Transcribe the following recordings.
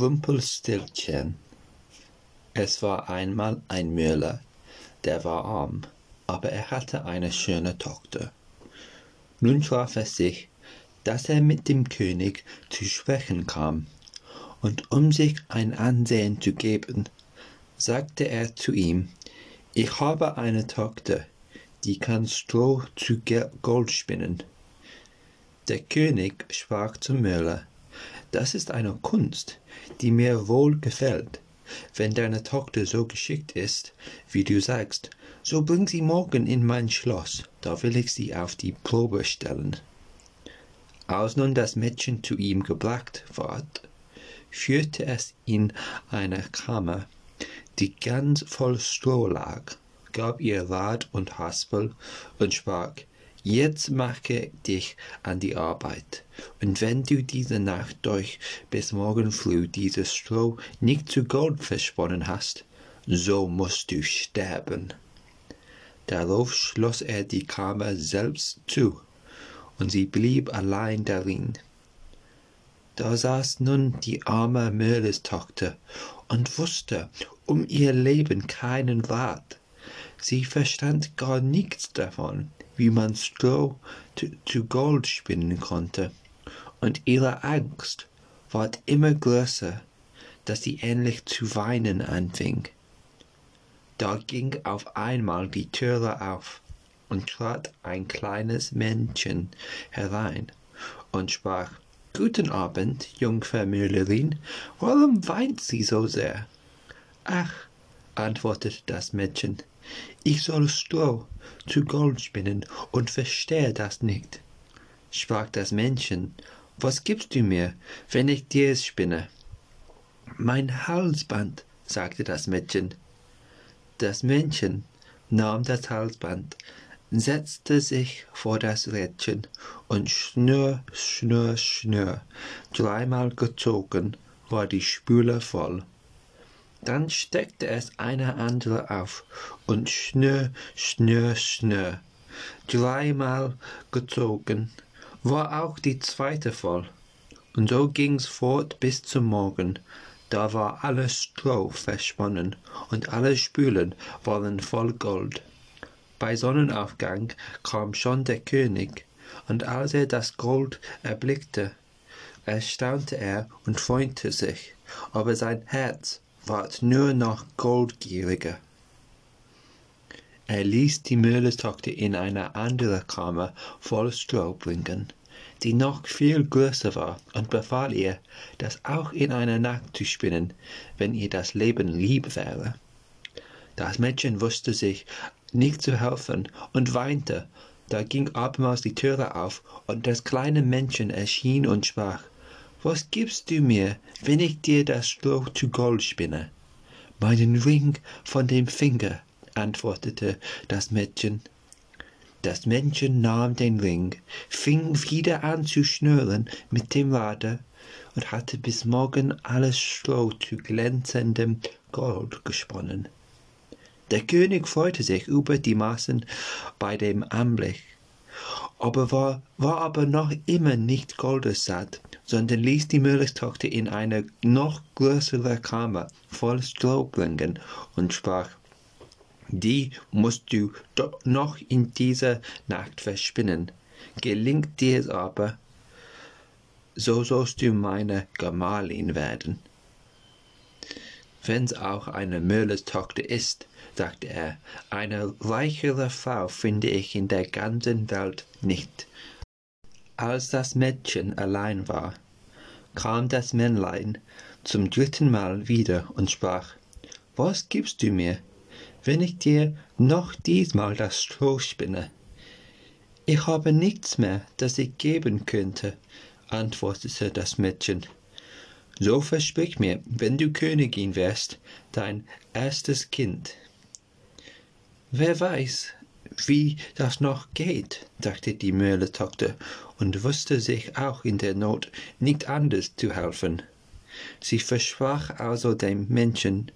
Rumpelstilzchen Es war einmal ein Müller, der war arm, aber er hatte eine schöne Tochter. Nun traf es sich, dass er mit dem König zu sprechen kam, und um sich ein Ansehen zu geben, sagte er zu ihm, ich habe eine Tochter, die kann Stroh zu Gold spinnen. Der König sprach zum Müller, das ist eine Kunst, die mir wohl gefällt. Wenn deine Tochter so geschickt ist, wie du sagst, so bring sie morgen in mein Schloss, da will ich sie auf die Probe stellen. Als nun das Mädchen zu ihm gebracht ward, führte es in eine Kammer, die ganz voll Stroh lag, gab ihr Rad und Haspel und sprach, Jetzt mache dich an die Arbeit, und wenn du diese Nacht durch bis morgen früh dieses Stroh nicht zu Gold versponnen hast, so musst du sterben. Darauf schloss er die Kammer selbst zu, und sie blieb allein darin. Da saß nun die arme Müllerstochter und wusste um ihr Leben keinen Rat. Sie verstand gar nichts davon, wie man Stroh zu Gold spinnen konnte, und ihre Angst ward immer größer, dass sie endlich zu weinen anfing. Da ging auf einmal die Türe auf, und trat ein kleines Männchen herein und sprach, Guten Abend, Jungfer Müllerin, warum weint sie so sehr? Ach, antwortete das Mädchen, ich soll Stroh zu Gold spinnen und verstehe das nicht. Sprach das Männchen, was gibst du mir, wenn ich dir es spinne? Mein Halsband, sagte das Mädchen. Das Männchen nahm das Halsband, setzte sich vor das Rädchen und schnür, schnür, schnür, dreimal gezogen war die Spüle voll. Dann steckte es eine andere auf und schnür, schnür, schnür. Dreimal gezogen war auch die zweite voll. Und so ging's fort bis zum Morgen. Da war alles Stroh versponnen und alle Spülen waren voll Gold. Bei Sonnenaufgang kam schon der König, und als er das Gold erblickte, erstaunte er und freute sich, aber sein Herz ward nur noch goldgieriger. Er ließ die Müllerstochter in eine andere Kammer voll Stroh bringen, die noch viel größer war, und befahl ihr, das auch in einer Nacht zu spinnen, wenn ihr das Leben lieb wäre. Das Mädchen wusste sich nicht zu helfen und weinte. Da ging abermals die Türe auf, und das kleine Männchen erschien und sprach, was gibst du mir, wenn ich dir das Stroh zu Gold spinne? Meinen Ring von dem Finger, antwortete das Mädchen. Das Männchen nahm den Ring, fing wieder an zu schnüren mit dem Rade und hatte bis morgen alles Stroh zu glänzendem Gold gesponnen. Der König freute sich über die Maßen bei dem Anblick, aber war, war aber noch immer nicht goldessatt sondern ließ die Müllerstochter in eine noch größere Kammer voll Stroh bringen und sprach, die musst du doch noch in dieser Nacht verspinnen. Gelingt dir's aber, so sollst du meine Gemahlin werden. Wenn's auch eine Müllerstochter ist, sagte er, eine reichere Frau finde ich in der ganzen Welt nicht. Als das Mädchen allein war, kam das Männlein zum dritten Mal wieder und sprach, Was gibst du mir, wenn ich dir noch diesmal das Stroh spinne? Ich habe nichts mehr, das ich geben könnte, antwortete das Mädchen. So versprich mir, wenn du Königin wärst, dein erstes Kind. Wer weiß, wie das noch geht, dachte die Müllertochter und wusste sich auch in der Not nicht anders zu helfen. Sie versprach also dem Männchen,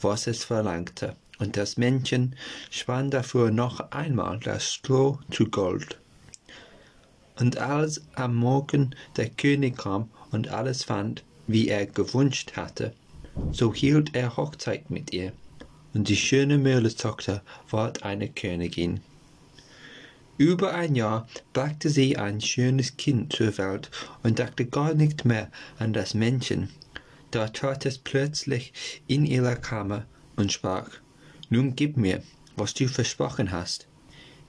was es verlangte, und das Männchen spann dafür noch einmal das Stroh zu Gold. Und als am Morgen der König kam und alles fand, wie er gewünscht hatte, so hielt er Hochzeit mit ihr, und die schöne Müllerstochter ward eine Königin. Über ein Jahr brachte sie ein schönes Kind zur Welt und dachte gar nicht mehr an das Männchen. Da trat es plötzlich in ihre Kammer und sprach, Nun gib mir, was du versprochen hast.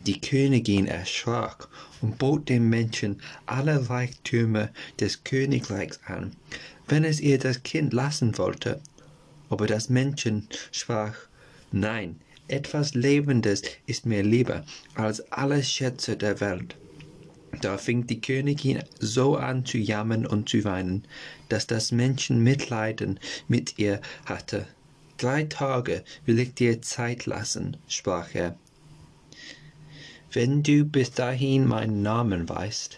Die Königin erschrak und bot dem Männchen alle Reichtümer des Königreichs an, wenn es ihr das Kind lassen wollte. Aber das Männchen sprach, Nein, etwas Lebendes ist mir lieber als alle Schätze der Welt. Da fing die Königin so an zu jammern und zu weinen, dass das Männchen Mitleiden mit ihr hatte. Drei Tage will ich dir Zeit lassen, sprach er. Wenn du bis dahin meinen Namen weißt,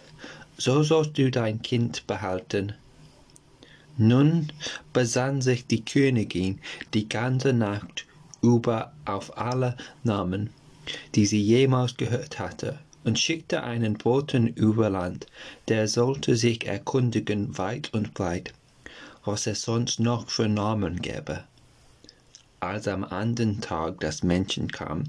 so sollst du dein Kind behalten. Nun besann sich die Königin die ganze Nacht über auf alle Namen, die sie jemals gehört hatte, und schickte einen Boten über Land, der sollte sich erkundigen weit und breit, was es sonst noch für Namen gäbe. Als am anderen Tag das Männchen kam,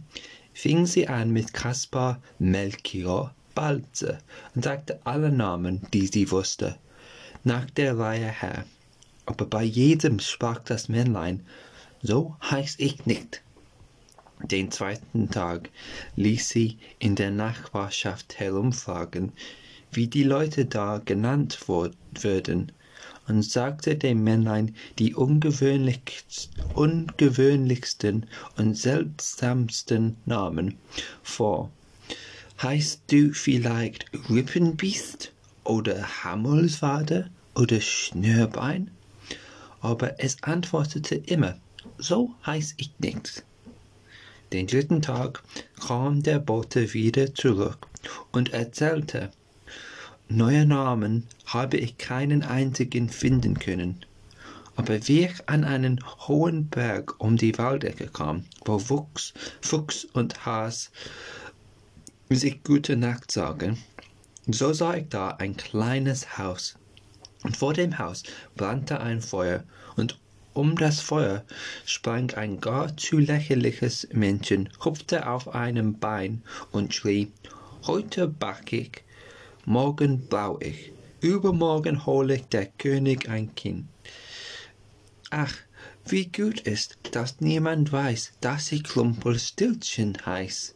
fing sie an mit Kaspar, Melchior, Balze und sagte alle Namen, die sie wusste, nach der Reihe her. Aber bei jedem sprach das Männlein so heiß ich nicht. Den zweiten Tag ließ sie in der Nachbarschaft herumfragen, wie die Leute da genannt würden, und sagte dem Männlein die ungewöhnlichsten und seltsamsten Namen vor. Heißt du vielleicht Rippenbiest oder Hammelswade oder Schnürbein? Aber es antwortete immer so heiß ich nicht. Den dritten Tag kam der Bote wieder zurück und erzählte, neue Namen habe ich keinen einzigen finden können. Aber wie ich an einen hohen Berg um die Waldecke kam, wo Wuchs, Fuchs und Has sich gute Nacht sagen, so sah ich da ein kleines Haus. Und vor dem Haus brannte ein Feuer, und um das Feuer sprang ein gar zu lächerliches Männchen, hupfte auf einem Bein und schrie, heute back ich, morgen bau ich, übermorgen hol ich der König ein Kind. Ach, wie gut ist, dass niemand weiß, dass ich Klumpelstilzchen heiß.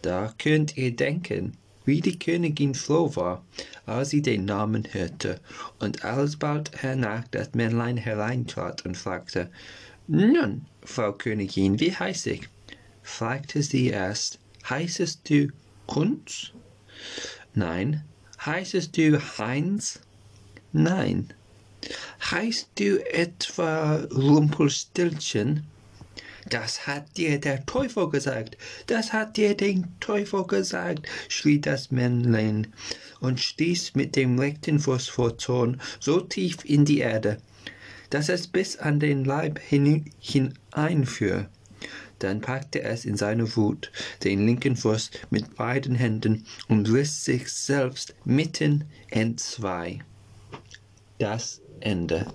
Da könnt ihr denken, wie die Königin froh war, als sie den Namen hörte, und alsbald hernach das Männlein hereintrat und fragte, Nun, Frau Königin, wie heiß ich? fragte sie erst, heißest du Kunz? Nein. Heißest du Heinz? Nein. Heißt du etwa Rumpelstilzchen? Das hat dir der Teufel gesagt, das hat dir der Teufel gesagt, schrie das Männlein und stieß mit dem rechten Fuß vor Zorn so tief in die Erde, dass es bis an den Leib hineinfuhr. Dann packte es in seiner Wut den linken Fuß mit beiden Händen und riss sich selbst mitten entzwei. Das Ende.